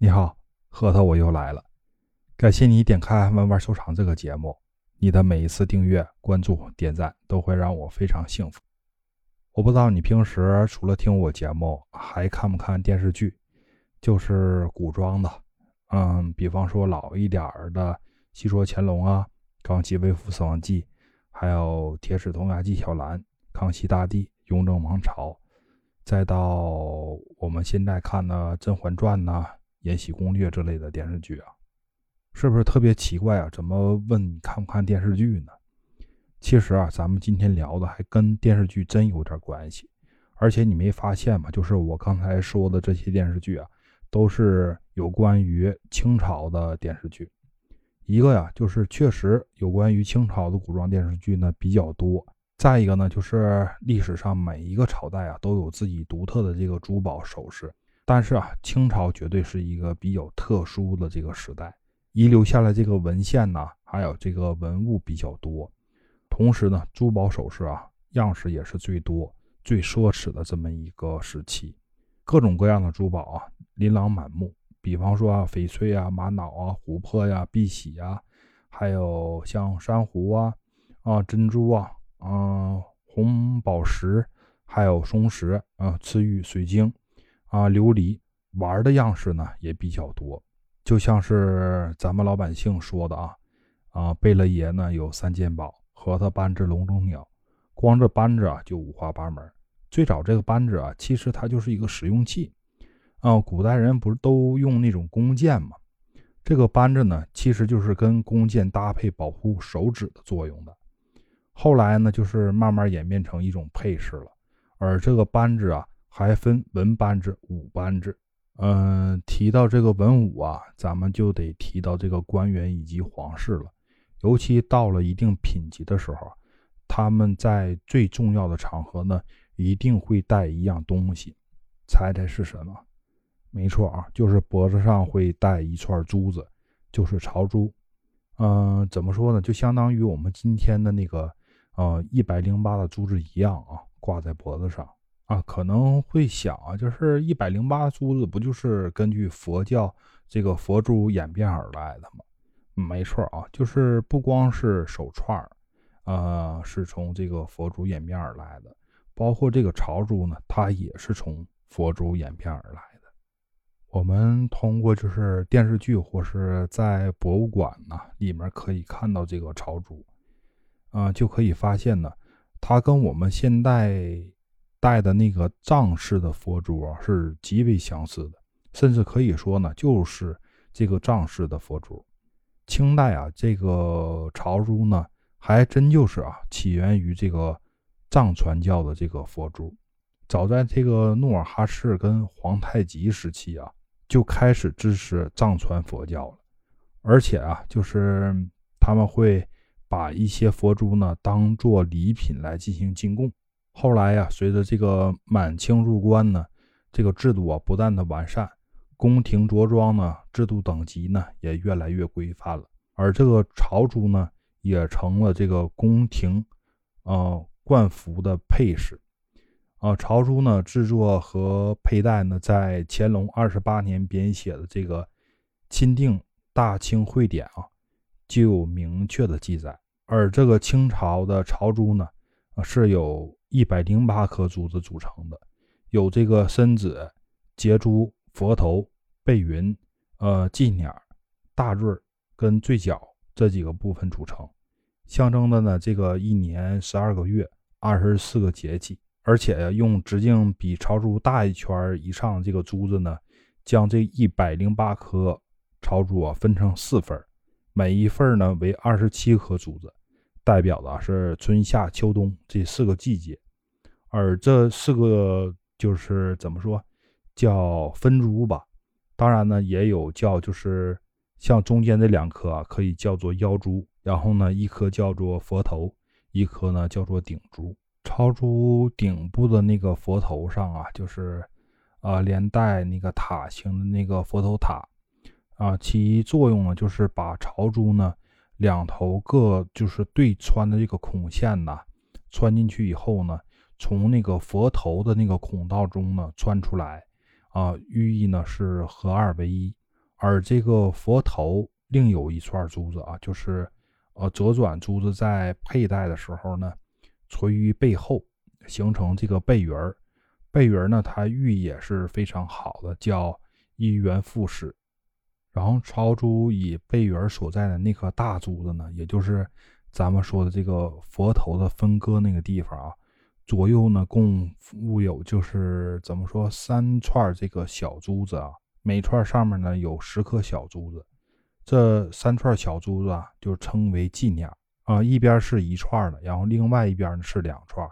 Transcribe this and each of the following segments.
你好，核桃，我又来了。感谢你点开“慢慢收藏”这个节目，你的每一次订阅、关注、点赞都会让我非常幸福。我不知道你平时除了听我节目，还看不看电视剧，就是古装的，嗯，比方说老一点儿的《戏说乾隆》啊，《康熙微服私访记》，还有《铁齿铜牙纪晓岚》，《康熙大帝》，《雍正王朝》，再到我们现在看的《甄嬛传》呐。《延禧攻略》之类的电视剧啊，是不是特别奇怪啊？怎么问你看不看电视剧呢？其实啊，咱们今天聊的还跟电视剧真有点关系。而且你没发现吗？就是我刚才说的这些电视剧啊，都是有关于清朝的电视剧。一个呀，就是确实有关于清朝的古装电视剧呢比较多。再一个呢，就是历史上每一个朝代啊都有自己独特的这个珠宝首饰。但是啊，清朝绝对是一个比较特殊的这个时代，遗留下来这个文献呢，还有这个文物比较多，同时呢，珠宝首饰啊样式也是最多、最奢侈的这么一个时期，各种各样的珠宝啊琳琅满目。比方说啊，翡翠啊、玛瑙啊、琥珀呀、碧玺啊，还有像珊瑚啊、啊珍珠啊、啊红宝石，还有松石啊、赤玉、水晶。啊，琉璃玩的样式呢也比较多，就像是咱们老百姓说的啊，啊，贝勒爷呢有三件宝：核桃、扳指、笼中鸟。光这扳指啊就五花八门。最早这个扳指啊，其实它就是一个使用器啊。古代人不是都用那种弓箭吗？这个扳指呢，其实就是跟弓箭搭配保护手指的作用的。后来呢，就是慢慢演变成一种配饰了。而这个扳指啊。还分文班制、武班制。嗯，提到这个文武啊，咱们就得提到这个官员以及皇室了。尤其到了一定品级的时候，他们在最重要的场合呢，一定会带一样东西。猜猜是什么？没错啊，就是脖子上会戴一串珠子，就是朝珠。嗯，怎么说呢？就相当于我们今天的那个呃一百零八的珠子一样啊，挂在脖子上。啊，可能会想啊，就是一百零八珠子，不就是根据佛教这个佛珠演变而来的吗？没错啊，就是不光是手串儿，呃，是从这个佛珠演变而来的，包括这个朝珠呢，它也是从佛珠演变而来的。我们通过就是电视剧或是在博物馆呢里面可以看到这个朝珠，啊，就可以发现呢，它跟我们现代。戴的那个藏式的佛珠啊，是极为相似的，甚至可以说呢，就是这个藏式的佛珠。清代啊，这个朝珠呢，还真就是啊，起源于这个藏传教的这个佛珠。早在这个努尔哈赤跟皇太极时期啊，就开始支持藏传佛教了，而且啊，就是他们会把一些佛珠呢，当做礼品来进行进贡。后来呀，随着这个满清入关呢，这个制度啊不断的完善，宫廷着装呢制度等级呢也越来越规范了，而这个朝珠呢也成了这个宫廷，呃冠服的配饰，啊朝珠呢制作和佩戴呢，在乾隆二十八年编写的这个《钦定大清会典》啊就有明确的记载，而这个清朝的朝珠呢，啊是有。一百零八颗珠子组成的，有这个身子、结珠、佛头、背云、呃髻鸟、大坠跟坠角这几个部分组成，象征的呢这个一年十二个月、二十四个节气，而且用直径比朝珠大一圈以上这个珠子呢，将这一百零八颗朝珠啊分成四份，每一份呢为二十七颗珠子。代表的是春夏秋冬这四个季节，而这四个就是怎么说，叫分珠吧。当然呢，也有叫就是像中间这两颗啊，可以叫做腰珠，然后呢，一颗叫做佛头，一颗呢叫做顶珠。朝珠顶部的那个佛头上啊，就是啊连带那个塔形的那个佛头塔啊，其作用呢就是把朝珠呢。两头各就是对穿的这个孔线呐，穿进去以后呢，从那个佛头的那个孔道中呢穿出来，啊，寓意呢是合二为一，而这个佛头另有一串珠子啊，就是呃折转珠子在佩戴的时候呢，垂于背后，形成这个背圆儿。背圆儿呢，它寓意也是非常好的，叫一元复始。然后朝珠以背圆所在的那颗大珠子呢，也就是咱们说的这个佛头的分割那个地方啊，左右呢共附有就是怎么说三串这个小珠子啊。每串上面呢有十颗小珠子，这三串小珠子啊就称为纪念啊，一边是一串的，然后另外一边呢是两串。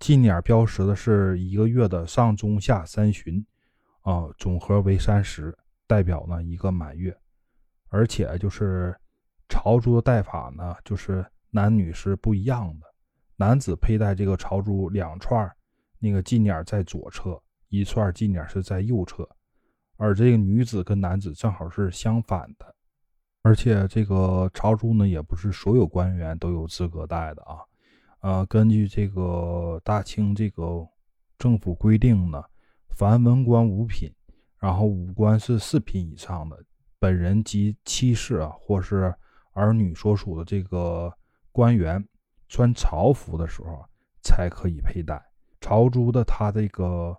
纪念标识的是一个月的上中下三旬啊，总和为三十，代表呢一个满月。而且就是朝珠的戴法呢，就是男女是不一样的，男子佩戴这个朝珠两串，那个近点在左侧，一串近点是在右侧。而这个女子跟男子正好是相反的，而且这个朝珠呢，也不是所有官员都有资格戴的啊。呃，根据这个大清这个政府规定呢，凡文官五品，然后五官是四品以上的，本人及妻室啊，或是儿女所属的这个官员，穿朝服的时候才可以佩戴朝珠的。它这个。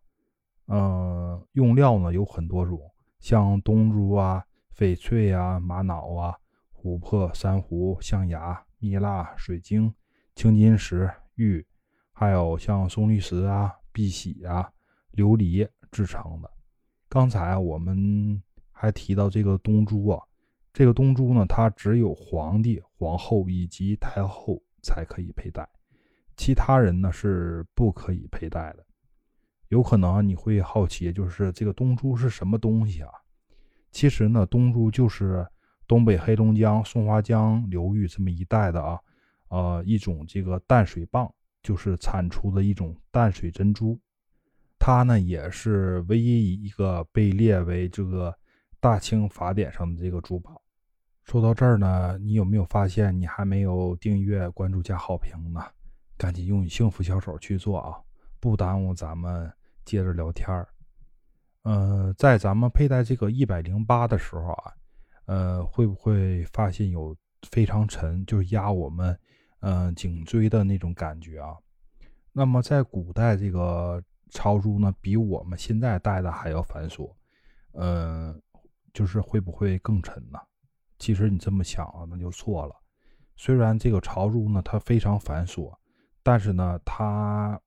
呃，用料呢有很多种，像东珠啊、翡翠啊、玛瑙啊、琥珀、珊瑚、象牙、蜜蜡、水晶、青金石、玉，还有像松绿石啊、碧玺啊、琉璃制成的。刚才我们还提到这个东珠啊，这个东珠呢，它只有皇帝、皇后以及太后才可以佩戴，其他人呢是不可以佩戴的。有可能你会好奇，就是这个东珠是什么东西啊？其实呢，东珠就是东北黑龙江松花江流域这么一带的啊，呃，一种这个淡水蚌，就是产出的一种淡水珍珠。它呢，也是唯一一个被列为这个大清法典上的这个珠宝。说到这儿呢，你有没有发现你还没有订阅、关注加好评呢？赶紧用你幸福小手去做啊，不耽误咱们。接着聊天儿，呃，在咱们佩戴这个一百零八的时候啊，呃，会不会发现有非常沉，就是压我们，嗯，颈椎的那种感觉啊？那么在古代，这个朝珠呢，比我们现在戴的还要繁琐，嗯，就是会不会更沉呢？其实你这么想啊，那就错了。虽然这个朝珠呢，它非常繁琐，但是呢，它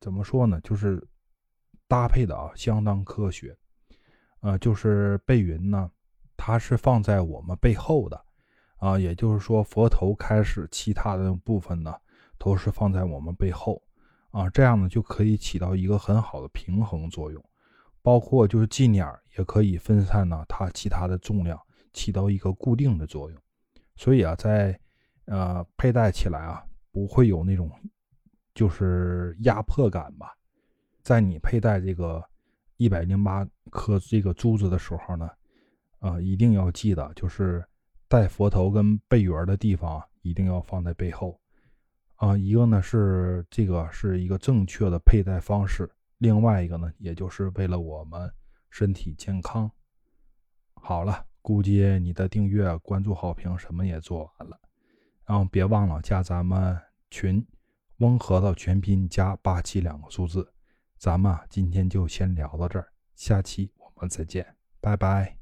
怎么说呢？就是。搭配的啊，相当科学，呃，就是背云呢，它是放在我们背后的，啊，也就是说佛头开始，其他的部分呢都是放在我们背后，啊，这样呢就可以起到一个很好的平衡作用，包括就是纪念也可以分散呢它其他的重量，起到一个固定的作用，所以啊，在呃佩戴起来啊不会有那种就是压迫感吧。在你佩戴这个一百零八颗这个珠子的时候呢，啊，一定要记得，就是戴佛头跟背圆的地方一定要放在背后，啊，一个呢是这个是一个正确的佩戴方式，另外一个呢，也就是为了我们身体健康。好了，估计你的订阅、关注、好评什么也做完了，然后别忘了加咱们群，翁核桃全拼加八七两个数字。咱们今天就先聊到这儿，下期我们再见，拜拜。